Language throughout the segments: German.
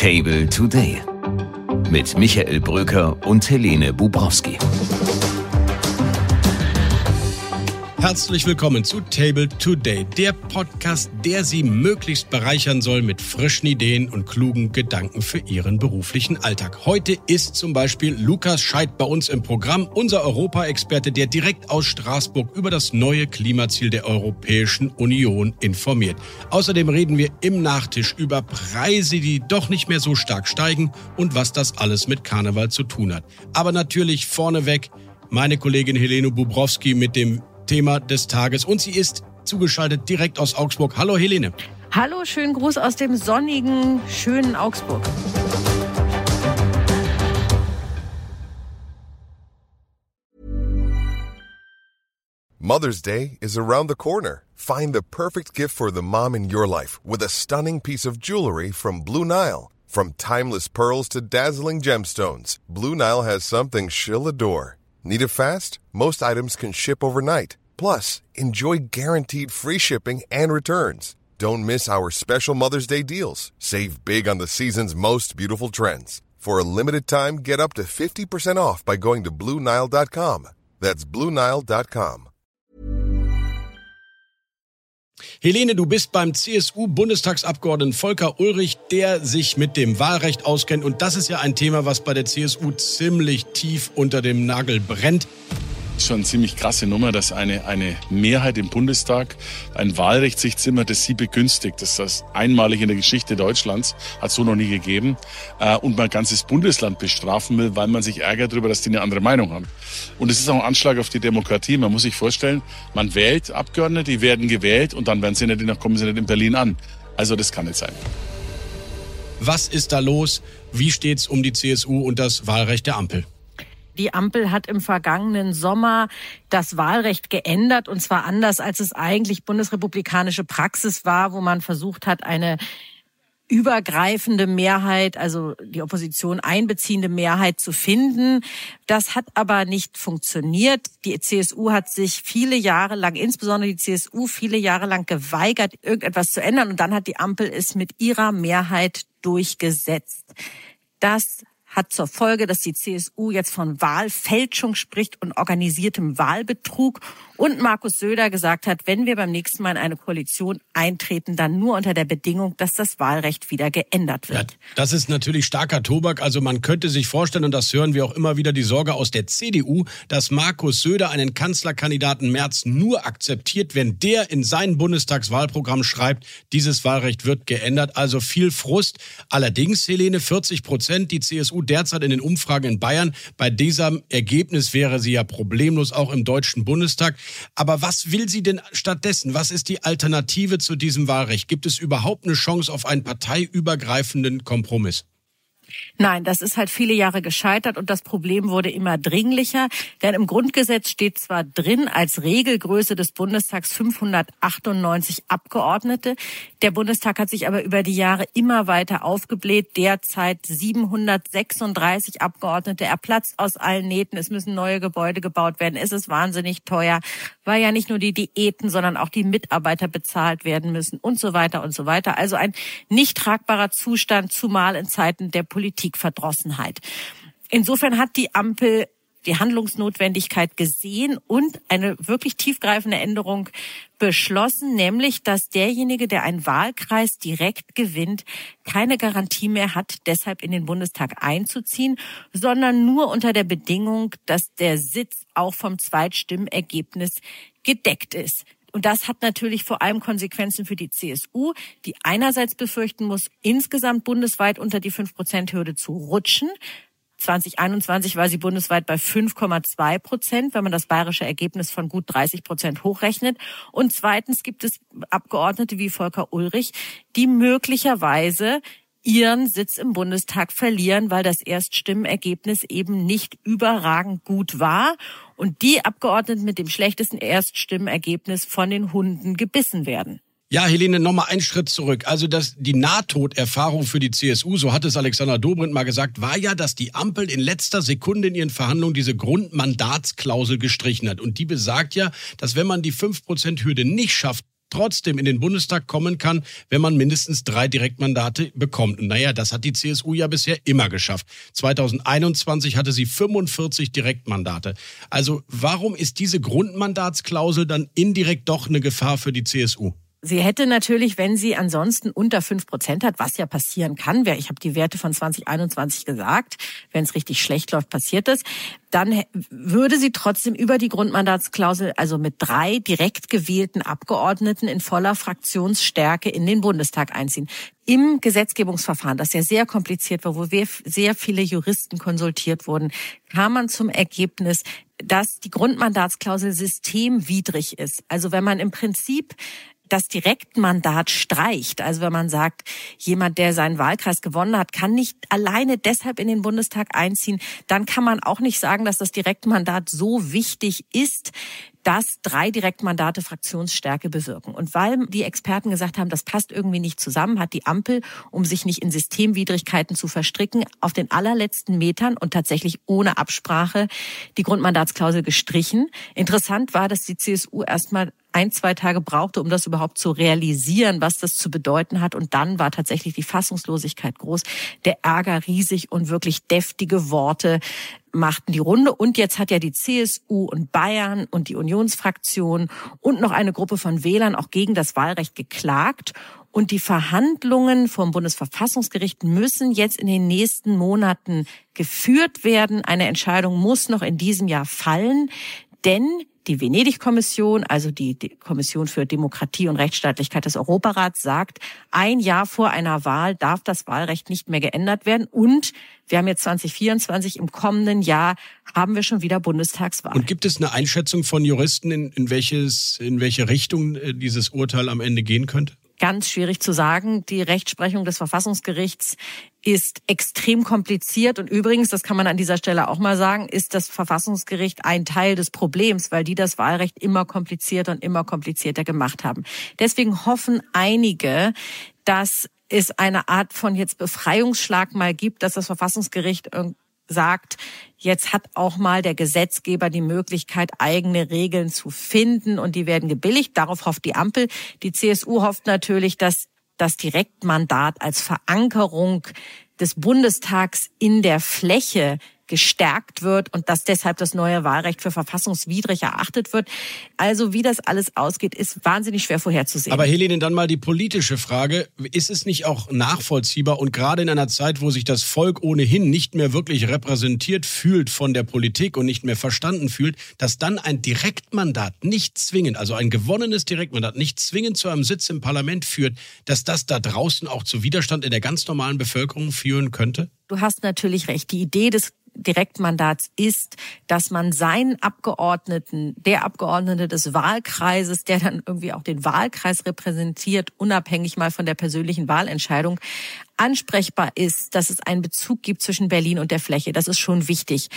Table Today mit Michael Bröker und Helene Bubrowski. Herzlich willkommen zu Table Today, der Podcast, der Sie möglichst bereichern soll mit frischen Ideen und klugen Gedanken für Ihren beruflichen Alltag. Heute ist zum Beispiel Lukas Scheid bei uns im Programm, unser Europaexperte, der direkt aus Straßburg über das neue Klimaziel der Europäischen Union informiert. Außerdem reden wir im Nachtisch über Preise, die doch nicht mehr so stark steigen und was das alles mit Karneval zu tun hat. Aber natürlich vorneweg meine Kollegin Helene Bubrowski mit dem Thema des Tages. Und sie ist zugeschaltet direkt aus Augsburg. Hallo Helene. Hallo, schönen Gruß aus dem sonnigen, schönen Augsburg. Mother's Day is around the corner. Find the perfect gift for the mom in your life with a stunning piece of jewelry from Blue Nile. From timeless pearls to dazzling gemstones, Blue Nile has something she'll adore. Need it fast? Most items can ship overnight. Plus, enjoy guaranteed free shipping and returns. Don't miss our special Mother's Day deals. Save big on the season's most beautiful trends. For a limited time, get up to 50% off by going to Bluenile.com. That's Bluenile.com. Helene, du bist beim CSU-Bundestagsabgeordneten Volker Ulrich, der sich mit dem Wahlrecht auskennt. Und das ist ja ein Thema, was bei der CSU ziemlich tief unter dem Nagel brennt schon eine ziemlich krasse Nummer, dass eine, eine Mehrheit im Bundestag ein Wahlrecht sich zimmert, das sie begünstigt. Das ist das einmalig in der Geschichte Deutschlands, hat so noch nie gegeben. Äh, und man ein ganzes Bundesland bestrafen will, weil man sich ärgert darüber, dass die eine andere Meinung haben. Und es ist auch ein Anschlag auf die Demokratie. Man muss sich vorstellen, man wählt Abgeordnete, die werden gewählt und dann werden sie nicht, kommen sie nicht in Berlin an. Also das kann nicht sein. Was ist da los? Wie steht's um die CSU und das Wahlrecht der Ampel? Die Ampel hat im vergangenen Sommer das Wahlrecht geändert und zwar anders, als es eigentlich bundesrepublikanische Praxis war, wo man versucht hat, eine übergreifende Mehrheit, also die Opposition einbeziehende Mehrheit zu finden. Das hat aber nicht funktioniert. Die CSU hat sich viele Jahre lang, insbesondere die CSU, viele Jahre lang geweigert, irgendetwas zu ändern. Und dann hat die Ampel es mit ihrer Mehrheit durchgesetzt. Das hat zur Folge, dass die CSU jetzt von Wahlfälschung spricht und organisiertem Wahlbetrug und Markus Söder gesagt hat, wenn wir beim nächsten Mal in eine Koalition eintreten, dann nur unter der Bedingung, dass das Wahlrecht wieder geändert wird. Ja, das ist natürlich starker Tobak. Also man könnte sich vorstellen, und das hören wir auch immer wieder, die Sorge aus der CDU, dass Markus Söder einen Kanzlerkandidaten März nur akzeptiert, wenn der in sein Bundestagswahlprogramm schreibt, dieses Wahlrecht wird geändert. Also viel Frust. Allerdings, Helene, 40 Prozent, die CSU derzeit in den Umfragen in Bayern. Bei diesem Ergebnis wäre sie ja problemlos auch im Deutschen Bundestag. Aber was will sie denn stattdessen? Was ist die Alternative zu diesem Wahlrecht? Gibt es überhaupt eine Chance auf einen parteiübergreifenden Kompromiss? Nein, das ist halt viele Jahre gescheitert und das Problem wurde immer dringlicher. Denn im Grundgesetz steht zwar drin als Regelgröße des Bundestags 598 Abgeordnete. Der Bundestag hat sich aber über die Jahre immer weiter aufgebläht. Derzeit 736 Abgeordnete. Er platzt aus allen Nähten. Es müssen neue Gebäude gebaut werden. Es ist wahnsinnig teuer, weil ja nicht nur die Diäten, sondern auch die Mitarbeiter bezahlt werden müssen und so weiter und so weiter. Also ein nicht tragbarer Zustand, zumal in Zeiten der Politik Politikverdrossenheit. Insofern hat die Ampel die Handlungsnotwendigkeit gesehen und eine wirklich tiefgreifende Änderung beschlossen, nämlich dass derjenige, der einen Wahlkreis direkt gewinnt, keine Garantie mehr hat, deshalb in den Bundestag einzuziehen, sondern nur unter der Bedingung, dass der Sitz auch vom Zweitstimmergebnis gedeckt ist. Und das hat natürlich vor allem Konsequenzen für die CSU, die einerseits befürchten muss, insgesamt bundesweit unter die 5-Prozent-Hürde zu rutschen. 2021 war sie bundesweit bei 5,2 Prozent, wenn man das bayerische Ergebnis von gut 30 Prozent hochrechnet. Und zweitens gibt es Abgeordnete wie Volker Ulrich, die möglicherweise ihren Sitz im Bundestag verlieren, weil das Erststimmenergebnis eben nicht überragend gut war und die Abgeordneten mit dem schlechtesten Erststimmenergebnis von den Hunden gebissen werden. Ja, Helene, nochmal einen Schritt zurück. Also das, die Nahtoderfahrung für die CSU, so hat es Alexander Dobrindt mal gesagt, war ja, dass die Ampel in letzter Sekunde in ihren Verhandlungen diese Grundmandatsklausel gestrichen hat. Und die besagt ja, dass wenn man die 5%-Hürde nicht schafft, trotzdem in den Bundestag kommen kann, wenn man mindestens drei Direktmandate bekommt. Und naja, das hat die CSU ja bisher immer geschafft. 2021 hatte sie 45 Direktmandate. Also warum ist diese Grundmandatsklausel dann indirekt doch eine Gefahr für die CSU? Sie hätte natürlich, wenn sie ansonsten unter fünf Prozent hat, was ja passieren kann, ich habe die Werte von 2021 gesagt, wenn es richtig schlecht läuft, passiert das, dann würde sie trotzdem über die Grundmandatsklausel, also mit drei direkt gewählten Abgeordneten in voller Fraktionsstärke in den Bundestag einziehen. Im Gesetzgebungsverfahren, das ja sehr kompliziert war, wo sehr viele Juristen konsultiert wurden, kam man zum Ergebnis, dass die Grundmandatsklausel systemwidrig ist. Also wenn man im Prinzip das Direktmandat streicht. Also wenn man sagt, jemand, der seinen Wahlkreis gewonnen hat, kann nicht alleine deshalb in den Bundestag einziehen, dann kann man auch nicht sagen, dass das Direktmandat so wichtig ist, dass drei Direktmandate Fraktionsstärke bewirken. Und weil die Experten gesagt haben, das passt irgendwie nicht zusammen, hat die Ampel, um sich nicht in Systemwidrigkeiten zu verstricken, auf den allerletzten Metern und tatsächlich ohne Absprache die Grundmandatsklausel gestrichen. Interessant war, dass die CSU erstmal ein, zwei Tage brauchte, um das überhaupt zu realisieren, was das zu bedeuten hat. Und dann war tatsächlich die Fassungslosigkeit groß, der Ärger riesig und wirklich deftige Worte machten die Runde. Und jetzt hat ja die CSU und Bayern und die Unionsfraktion und noch eine Gruppe von Wählern auch gegen das Wahlrecht geklagt. Und die Verhandlungen vom Bundesverfassungsgericht müssen jetzt in den nächsten Monaten geführt werden. Eine Entscheidung muss noch in diesem Jahr fallen. Denn die Venedig-Kommission, also die, Kommission für Demokratie und Rechtsstaatlichkeit des Europarats, sagt, ein Jahr vor einer Wahl darf das Wahlrecht nicht mehr geändert werden. Und wir haben jetzt 2024, im kommenden Jahr haben wir schon wieder Bundestagswahl. Und gibt es eine Einschätzung von Juristen, in, in, welches, in welche Richtung äh, dieses Urteil am Ende gehen könnte? Ganz schwierig zu sagen. Die Rechtsprechung des Verfassungsgerichts ist extrem kompliziert. Und übrigens, das kann man an dieser Stelle auch mal sagen, ist das Verfassungsgericht ein Teil des Problems, weil die das Wahlrecht immer komplizierter und immer komplizierter gemacht haben. Deswegen hoffen einige, dass es eine Art von jetzt Befreiungsschlag mal gibt, dass das Verfassungsgericht sagt, jetzt hat auch mal der Gesetzgeber die Möglichkeit, eigene Regeln zu finden und die werden gebilligt. Darauf hofft die Ampel. Die CSU hofft natürlich, dass das Direktmandat als Verankerung des Bundestags in der Fläche gestärkt wird und dass deshalb das neue Wahlrecht für verfassungswidrig erachtet wird. Also wie das alles ausgeht, ist wahnsinnig schwer vorherzusehen. Aber Helene, dann mal die politische Frage. Ist es nicht auch nachvollziehbar und gerade in einer Zeit, wo sich das Volk ohnehin nicht mehr wirklich repräsentiert fühlt von der Politik und nicht mehr verstanden fühlt, dass dann ein Direktmandat nicht zwingend, also ein gewonnenes Direktmandat nicht zwingend zu einem Sitz im Parlament führt, dass das da draußen auch zu Widerstand in der ganz normalen Bevölkerung führen könnte? Du hast natürlich recht. Die Idee des Direktmandats ist, dass man seinen Abgeordneten, der Abgeordnete des Wahlkreises, der dann irgendwie auch den Wahlkreis repräsentiert, unabhängig mal von der persönlichen Wahlentscheidung, ansprechbar ist, dass es einen Bezug gibt zwischen Berlin und der Fläche. Das ist schon wichtig.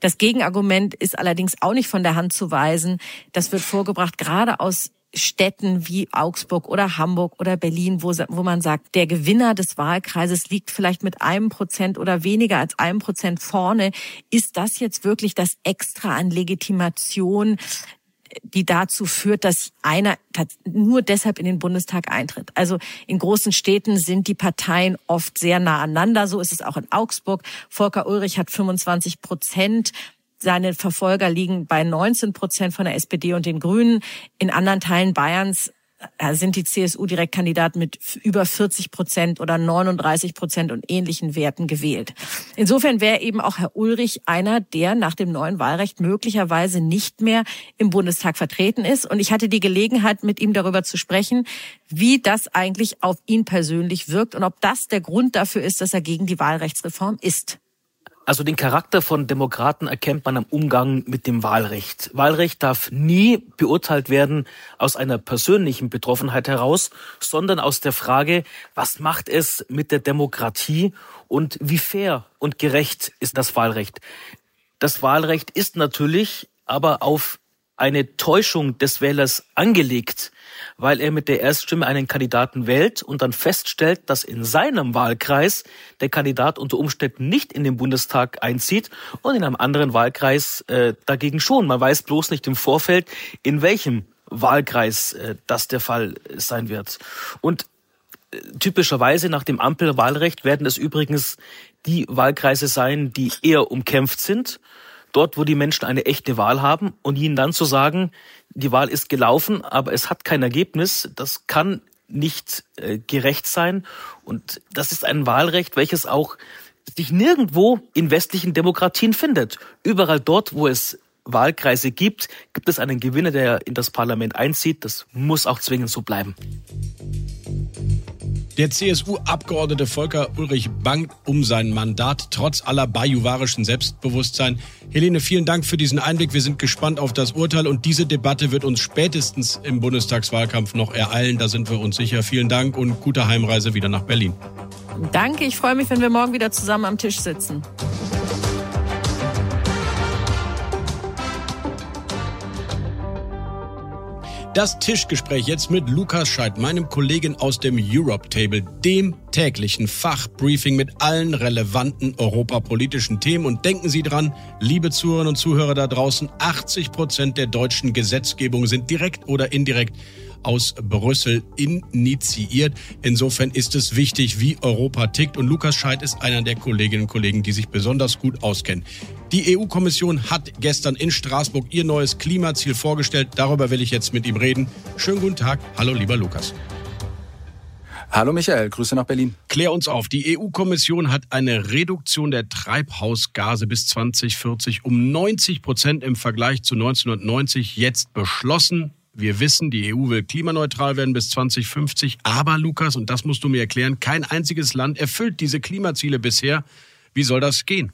Das Gegenargument ist allerdings auch nicht von der Hand zu weisen. Das wird vorgebracht gerade aus Städten wie Augsburg oder Hamburg oder Berlin, wo, wo man sagt, der Gewinner des Wahlkreises liegt vielleicht mit einem Prozent oder weniger als einem Prozent vorne. Ist das jetzt wirklich das Extra an Legitimation, die dazu führt, dass einer nur deshalb in den Bundestag eintritt. Also in großen Städten sind die Parteien oft sehr nah aneinander. So ist es auch in Augsburg. Volker Ulrich hat 25 Prozent seine Verfolger liegen bei 19 Prozent von der SPD und den Grünen. In anderen Teilen Bayerns äh, sind die CSU-Direktkandidaten mit über 40 Prozent oder 39 Prozent und ähnlichen Werten gewählt. Insofern wäre eben auch Herr Ulrich einer, der nach dem neuen Wahlrecht möglicherweise nicht mehr im Bundestag vertreten ist. Und ich hatte die Gelegenheit, mit ihm darüber zu sprechen, wie das eigentlich auf ihn persönlich wirkt und ob das der Grund dafür ist, dass er gegen die Wahlrechtsreform ist. Also den Charakter von Demokraten erkennt man am Umgang mit dem Wahlrecht. Wahlrecht darf nie beurteilt werden aus einer persönlichen Betroffenheit heraus, sondern aus der Frage, was macht es mit der Demokratie und wie fair und gerecht ist das Wahlrecht. Das Wahlrecht ist natürlich aber auf eine Täuschung des Wählers angelegt weil er mit der Erststimme einen Kandidaten wählt und dann feststellt, dass in seinem Wahlkreis der Kandidat unter Umständen nicht in den Bundestag einzieht und in einem anderen Wahlkreis äh, dagegen schon. Man weiß bloß nicht im Vorfeld, in welchem Wahlkreis äh, das der Fall sein wird. Und äh, typischerweise nach dem Ampelwahlrecht werden es übrigens die Wahlkreise sein, die eher umkämpft sind. Dort, wo die Menschen eine echte Wahl haben und ihnen dann zu sagen, die Wahl ist gelaufen, aber es hat kein Ergebnis, das kann nicht äh, gerecht sein. Und das ist ein Wahlrecht, welches auch sich nirgendwo in westlichen Demokratien findet. Überall dort, wo es Wahlkreise gibt, gibt es einen Gewinner, der in das Parlament einzieht. Das muss auch zwingend so bleiben. Der CSU-Abgeordnete Volker Ulrich bangt um sein Mandat trotz aller bajuwarischen Selbstbewusstsein. Helene, vielen Dank für diesen Einblick. Wir sind gespannt auf das Urteil und diese Debatte wird uns spätestens im Bundestagswahlkampf noch ereilen. Da sind wir uns sicher. Vielen Dank und gute Heimreise wieder nach Berlin. Danke, ich freue mich, wenn wir morgen wieder zusammen am Tisch sitzen. Das Tischgespräch jetzt mit Lukas Scheidt, meinem Kollegen aus dem Europe Table, dem täglichen Fachbriefing mit allen relevanten europapolitischen Themen. Und denken Sie dran, liebe Zuhörerinnen und Zuhörer da draußen, 80 Prozent der deutschen Gesetzgebung sind direkt oder indirekt aus Brüssel initiiert. Insofern ist es wichtig, wie Europa tickt. Und Lukas Scheidt ist einer der Kolleginnen und Kollegen, die sich besonders gut auskennen. Die EU-Kommission hat gestern in Straßburg ihr neues Klimaziel vorgestellt. Darüber will ich jetzt mit ihm reden. Schönen guten Tag. Hallo, lieber Lukas. Hallo Michael, Grüße nach Berlin. Klär uns auf. Die EU-Kommission hat eine Reduktion der Treibhausgase bis 2040 um 90 Prozent im Vergleich zu 1990 jetzt beschlossen. Wir wissen, die EU will klimaneutral werden bis 2050. Aber, Lukas, und das musst du mir erklären, kein einziges Land erfüllt diese Klimaziele bisher. Wie soll das gehen?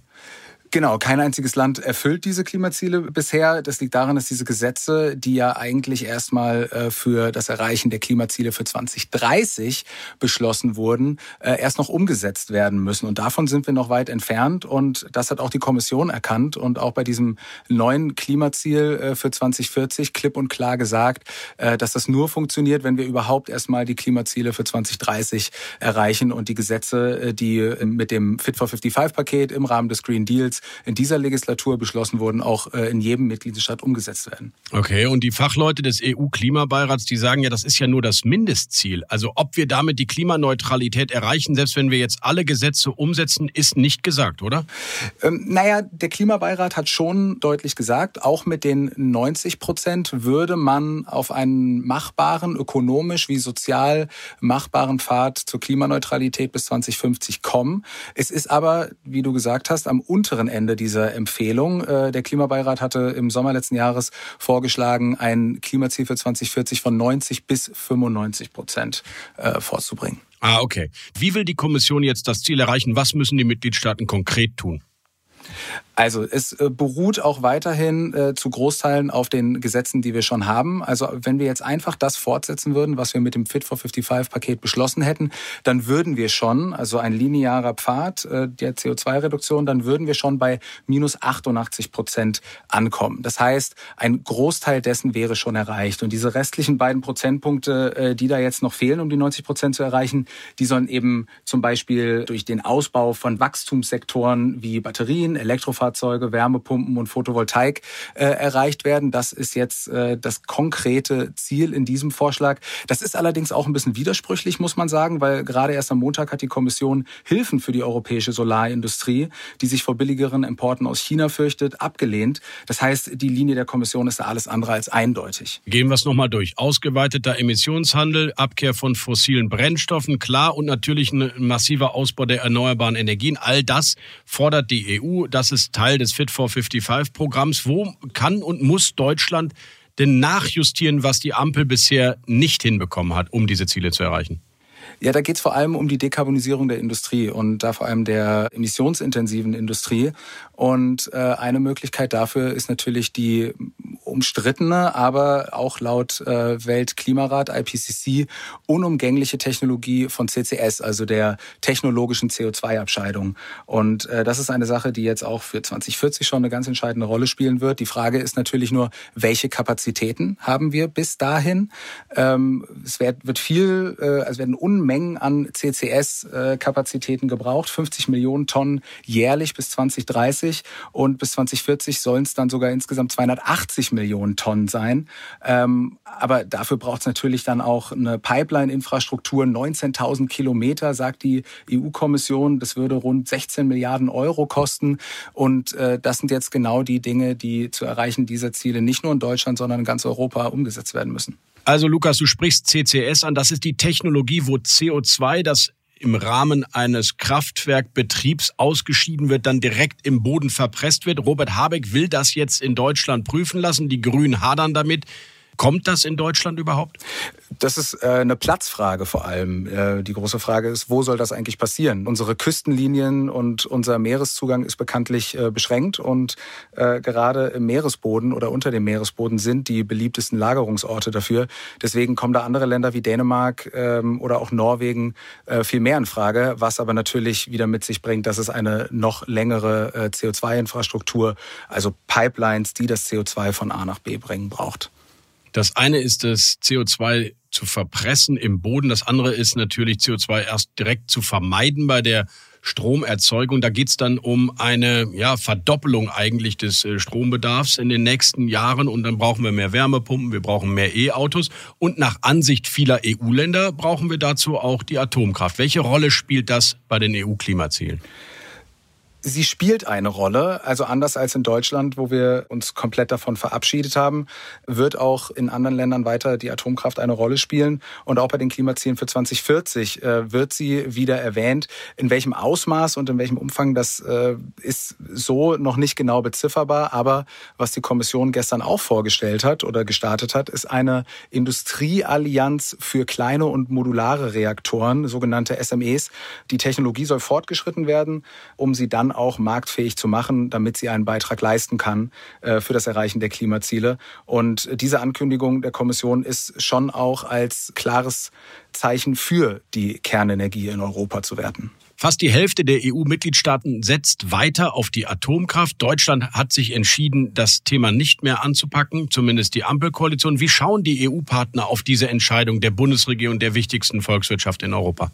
Genau, kein einziges Land erfüllt diese Klimaziele bisher. Das liegt daran, dass diese Gesetze, die ja eigentlich erstmal äh, für das Erreichen der Klimaziele für 2030 beschlossen wurden, äh, erst noch umgesetzt werden müssen. Und davon sind wir noch weit entfernt. Und das hat auch die Kommission erkannt und auch bei diesem neuen Klimaziel äh, für 2040 klipp und klar gesagt, dass das nur funktioniert, wenn wir überhaupt erstmal die Klimaziele für 2030 erreichen und die Gesetze, die mit dem Fit for 55 Paket im Rahmen des Green Deals in dieser Legislatur beschlossen wurden, auch äh, in jedem Mitgliedstaat umgesetzt werden. Okay, und die Fachleute des EU-Klimabeirats, die sagen ja, das ist ja nur das Mindestziel. Also ob wir damit die Klimaneutralität erreichen, selbst wenn wir jetzt alle Gesetze umsetzen, ist nicht gesagt, oder? Ähm, naja, der Klimabeirat hat schon deutlich gesagt, auch mit den 90 Prozent würde man auf einen machbaren, ökonomisch wie sozial machbaren Pfad zur Klimaneutralität bis 2050 kommen. Es ist aber, wie du gesagt hast, am unteren Ende dieser Empfehlung. Äh, der Klimabeirat hatte im Sommer letzten Jahres vorgeschlagen, ein Klimaziel für 2040 von 90 bis 95 Prozent äh, vorzubringen. Ah, okay. Wie will die Kommission jetzt das Ziel erreichen? Was müssen die Mitgliedstaaten konkret tun? Also es äh, beruht auch weiterhin äh, zu Großteilen auf den Gesetzen, die wir schon haben. Also wenn wir jetzt einfach das fortsetzen würden, was wir mit dem Fit for 55-Paket beschlossen hätten, dann würden wir schon, also ein linearer Pfad äh, der CO2-Reduktion, dann würden wir schon bei minus 88 Prozent ankommen. Das heißt, ein Großteil dessen wäre schon erreicht. Und diese restlichen beiden Prozentpunkte, äh, die da jetzt noch fehlen, um die 90 Prozent zu erreichen, die sollen eben zum Beispiel durch den Ausbau von Wachstumssektoren wie Batterien, Elektrofahrzeuge, Wärmepumpen und Photovoltaik äh, erreicht werden. Das ist jetzt äh, das konkrete Ziel in diesem Vorschlag. Das ist allerdings auch ein bisschen widersprüchlich, muss man sagen, weil gerade erst am Montag hat die Kommission Hilfen für die europäische Solarindustrie, die sich vor billigeren Importen aus China fürchtet, abgelehnt. Das heißt, die Linie der Kommission ist da alles andere als eindeutig. Gehen wir es nochmal durch. Ausgeweiteter Emissionshandel, Abkehr von fossilen Brennstoffen, klar, und natürlich ein massiver Ausbau der erneuerbaren Energien. All das fordert die EU. Das ist Teil des Fit for 55 Programms. Wo kann und muss Deutschland denn nachjustieren, was die Ampel bisher nicht hinbekommen hat, um diese Ziele zu erreichen? Ja, da geht es vor allem um die Dekarbonisierung der Industrie und da vor allem der emissionsintensiven Industrie. Und äh, eine Möglichkeit dafür ist natürlich die umstrittene, aber auch laut äh, Weltklimarat IPCC unumgängliche Technologie von CCS, also der technologischen CO2-Abscheidung. Und äh, das ist eine Sache, die jetzt auch für 2040 schon eine ganz entscheidende Rolle spielen wird. Die Frage ist natürlich nur, welche Kapazitäten haben wir bis dahin? Ähm, es wird, wird viel, äh, also werden Unmengen an CCS-Kapazitäten gebraucht, 50 Millionen Tonnen jährlich bis 2030 und bis 2040 sollen es dann sogar insgesamt 280 Millionen Millionen Tonnen sein. Ähm, aber dafür braucht es natürlich dann auch eine Pipeline-Infrastruktur. 19.000 Kilometer, sagt die EU-Kommission. Das würde rund 16 Milliarden Euro kosten. Und äh, das sind jetzt genau die Dinge, die zu erreichen dieser Ziele nicht nur in Deutschland, sondern in ganz Europa umgesetzt werden müssen. Also Lukas, du sprichst CCS an. Das ist die Technologie, wo CO2, das im Rahmen eines Kraftwerkbetriebs ausgeschieden wird, dann direkt im Boden verpresst wird. Robert Habeck will das jetzt in Deutschland prüfen lassen. Die Grünen hadern damit. Kommt das in Deutschland überhaupt? Das ist äh, eine Platzfrage vor allem. Äh, die große Frage ist, wo soll das eigentlich passieren? Unsere Küstenlinien und unser Meereszugang ist bekanntlich äh, beschränkt und gerade im Meeresboden oder unter dem Meeresboden sind die beliebtesten Lagerungsorte dafür. Deswegen kommen da andere Länder wie Dänemark ähm, oder auch Norwegen viel mehr in Frage, was aber natürlich wieder mit sich bringt, dass es eine noch längere äh, CO2-Infrastruktur, also Pipelines, die das CO2 von A nach B bringen, braucht. Das eine ist das CO2 zu verpressen im Boden. Das andere ist natürlich CO2 erst direkt zu vermeiden bei der Stromerzeugung. Da geht's dann um eine ja, Verdoppelung eigentlich des äh, Strombedarfs in den nächsten Jahren. Und dann brauchen wir mehr Wärmepumpen, wir brauchen mehr E-Autos. Und nach Ansicht vieler EU-Länder brauchen wir dazu auch die Atomkraft. Welche Rolle spielt das bei den EU-Klimazielen? Sie spielt eine Rolle, also anders als in Deutschland, wo wir uns komplett davon verabschiedet haben, wird auch in anderen Ländern weiter die Atomkraft eine Rolle spielen. Und auch bei den Klimazielen für 2040 äh, wird sie wieder erwähnt. In welchem Ausmaß und in welchem Umfang, das äh, ist so noch nicht genau bezifferbar. Aber was die Kommission gestern auch vorgestellt hat oder gestartet hat, ist eine Industrieallianz für kleine und modulare Reaktoren, sogenannte SMEs. Die Technologie soll fortgeschritten werden, um sie dann auch marktfähig zu machen, damit sie einen Beitrag leisten kann äh, für das Erreichen der Klimaziele. Und diese Ankündigung der Kommission ist schon auch als klares Zeichen für die Kernenergie in Europa zu werten. Fast die Hälfte der EU-Mitgliedstaaten setzt weiter auf die Atomkraft. Deutschland hat sich entschieden, das Thema nicht mehr anzupacken, zumindest die Ampelkoalition. Wie schauen die EU-Partner auf diese Entscheidung der Bundesregierung der wichtigsten Volkswirtschaft in Europa?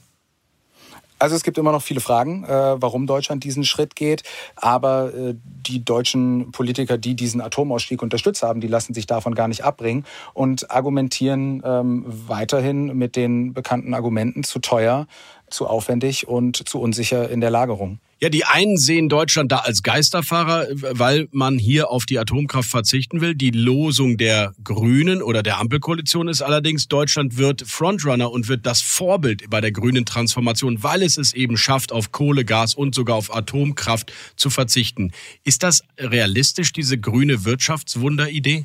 Also es gibt immer noch viele Fragen, äh, warum Deutschland diesen Schritt geht. Aber äh, die deutschen Politiker, die diesen Atomausstieg unterstützt haben, die lassen sich davon gar nicht abbringen und argumentieren ähm, weiterhin mit den bekannten Argumenten zu teuer, zu aufwendig und zu unsicher in der Lagerung. Ja, die einen sehen Deutschland da als Geisterfahrer, weil man hier auf die Atomkraft verzichten will. Die Losung der Grünen oder der Ampelkoalition ist allerdings, Deutschland wird Frontrunner und wird das Vorbild bei der grünen Transformation, weil es es eben schafft, auf Kohle, Gas und sogar auf Atomkraft zu verzichten. Ist das realistisch, diese grüne Wirtschaftswunderidee?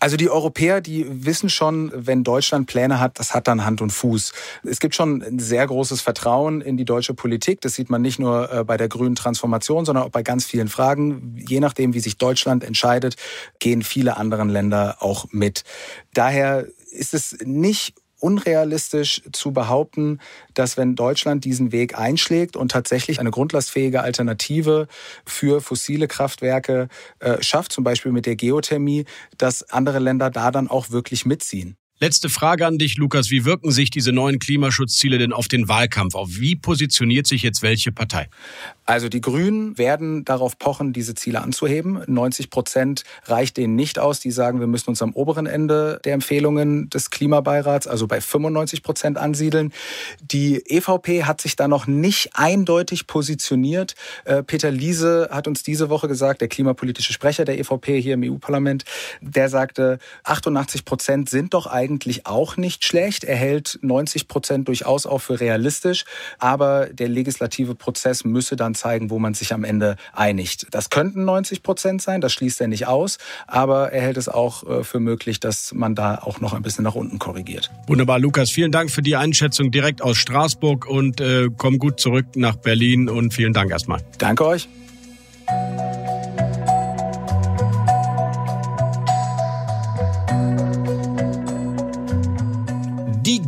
Also die Europäer, die wissen schon, wenn Deutschland Pläne hat, das hat dann Hand und Fuß. Es gibt schon ein sehr großes Vertrauen in die deutsche Politik. Das sieht man nicht nur äh, bei der grünen Transformation, sondern auch bei ganz vielen Fragen. Je nachdem, wie sich Deutschland entscheidet, gehen viele andere Länder auch mit. Daher ist es nicht unrealistisch zu behaupten, dass wenn Deutschland diesen Weg einschlägt und tatsächlich eine grundlastfähige Alternative für fossile Kraftwerke äh, schafft, zum Beispiel mit der Geothermie, dass andere Länder da dann auch wirklich mitziehen. Letzte Frage an dich, Lukas. Wie wirken sich diese neuen Klimaschutzziele denn auf den Wahlkampf auf? Wie positioniert sich jetzt welche Partei? Also die Grünen werden darauf pochen, diese Ziele anzuheben. 90 Prozent reicht denen nicht aus. Die sagen, wir müssen uns am oberen Ende der Empfehlungen des Klimabeirats, also bei 95 Prozent ansiedeln. Die EVP hat sich da noch nicht eindeutig positioniert. Äh, Peter Liese hat uns diese Woche gesagt, der klimapolitische Sprecher der EVP hier im EU-Parlament, der sagte, 88 Prozent sind doch eigentlich eigentlich auch nicht schlecht. Er hält 90 Prozent durchaus auch für realistisch. Aber der legislative Prozess müsse dann zeigen, wo man sich am Ende einigt. Das könnten 90 Prozent sein, das schließt er nicht aus. Aber er hält es auch äh, für möglich, dass man da auch noch ein bisschen nach unten korrigiert. Wunderbar, Lukas. Vielen Dank für die Einschätzung direkt aus Straßburg und äh, komm gut zurück nach Berlin und vielen Dank erstmal. Danke euch.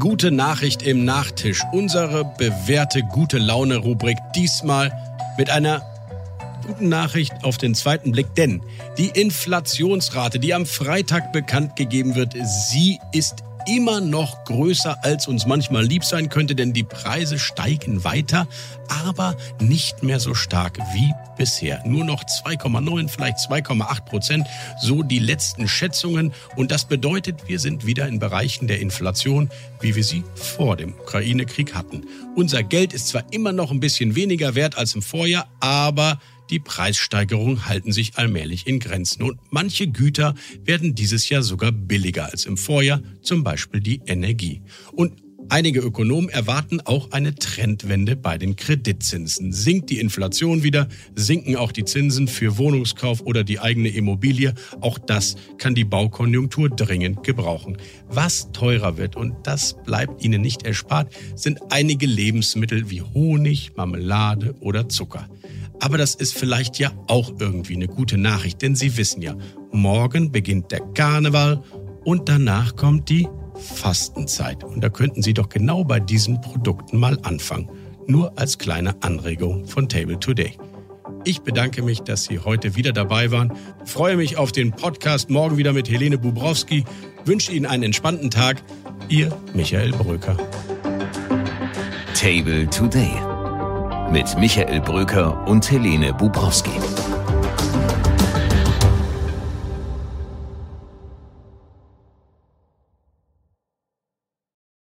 Gute Nachricht im Nachtisch. Unsere bewährte gute Laune-Rubrik. Diesmal mit einer guten Nachricht auf den zweiten Blick, denn die Inflationsrate, die am Freitag bekannt gegeben wird, sie ist immer noch größer, als uns manchmal lieb sein könnte, denn die Preise steigen weiter, aber nicht mehr so stark wie bisher. Nur noch 2,9, vielleicht 2,8 Prozent, so die letzten Schätzungen. Und das bedeutet, wir sind wieder in Bereichen der Inflation, wie wir sie vor dem Ukraine-Krieg hatten. Unser Geld ist zwar immer noch ein bisschen weniger wert als im Vorjahr, aber die Preissteigerungen halten sich allmählich in Grenzen und manche Güter werden dieses Jahr sogar billiger als im Vorjahr, zum Beispiel die Energie. Und Einige Ökonomen erwarten auch eine Trendwende bei den Kreditzinsen. Sinkt die Inflation wieder, sinken auch die Zinsen für Wohnungskauf oder die eigene Immobilie. Auch das kann die Baukonjunktur dringend gebrauchen. Was teurer wird, und das bleibt Ihnen nicht erspart, sind einige Lebensmittel wie Honig, Marmelade oder Zucker. Aber das ist vielleicht ja auch irgendwie eine gute Nachricht, denn Sie wissen ja, morgen beginnt der Karneval und danach kommt die Fastenzeit. Und da könnten Sie doch genau bei diesen Produkten mal anfangen. Nur als kleine Anregung von Table Today. Ich bedanke mich, dass Sie heute wieder dabei waren. Freue mich auf den Podcast morgen wieder mit Helene Bubrowski. Wünsche Ihnen einen entspannten Tag. Ihr Michael Bröker. Table Today mit Michael Bröker und Helene Bubrowski.